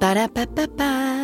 Ba-da-ba-ba-ba.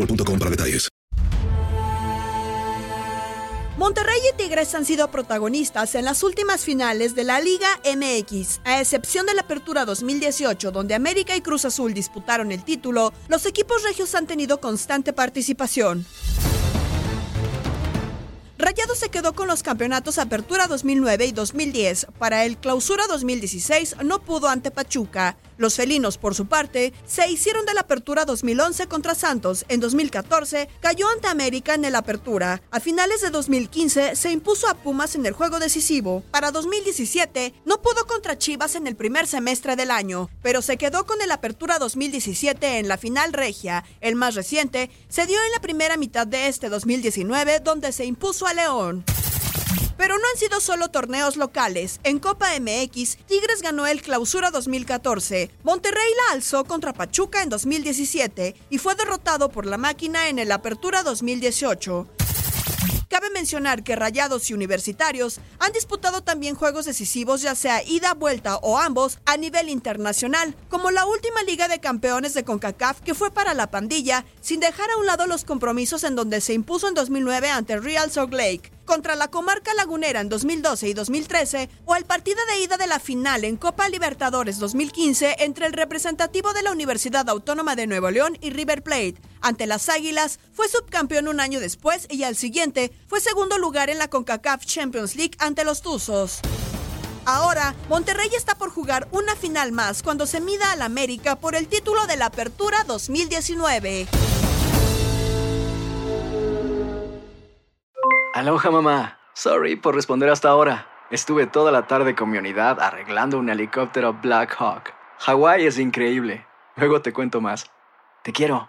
boostmobile.com para detalles. Monterrey y Tigres han sido protagonistas en las últimas finales de la Liga MX. A excepción de la Apertura 2018, donde América y Cruz Azul disputaron el título, los equipos regios han tenido constante participación. Rayados se quedó con los campeonatos Apertura 2009 y 2010. Para el Clausura 2016 no pudo ante Pachuca. Los felinos, por su parte, se hicieron de la Apertura 2011 contra Santos. En 2014 cayó ante América en el Apertura. A finales de 2015 se impuso a Pumas en el juego decisivo. Para 2017 no pudo contra Chivas en el primer semestre del año, pero se quedó con el Apertura 2017 en la final regia. El más reciente se dio en la primera mitad de este 2019 donde se impuso a León. Pero no han sido solo torneos locales. En Copa MX, Tigres ganó el Clausura 2014. Monterrey la alzó contra Pachuca en 2017 y fue derrotado por la máquina en el Apertura 2018. Cabe mencionar que Rayados y Universitarios han disputado también juegos decisivos, ya sea ida, vuelta o ambos, a nivel internacional, como la última Liga de Campeones de CONCACAF que fue para la pandilla, sin dejar a un lado los compromisos en donde se impuso en 2009 ante Real Salt Lake, contra la comarca lagunera en 2012 y 2013, o el partido de ida de la final en Copa Libertadores 2015 entre el representativo de la Universidad Autónoma de Nuevo León y River Plate. Ante las Águilas, fue subcampeón un año después y al siguiente fue segundo lugar en la CONCACAF Champions League ante los Tuzos. Ahora, Monterrey está por jugar una final más cuando se mida al América por el título de la Apertura 2019. Aloha mamá. Sorry por responder hasta ahora. Estuve toda la tarde con mi unidad arreglando un helicóptero Black Hawk. Hawái es increíble. Luego te cuento más. Te quiero.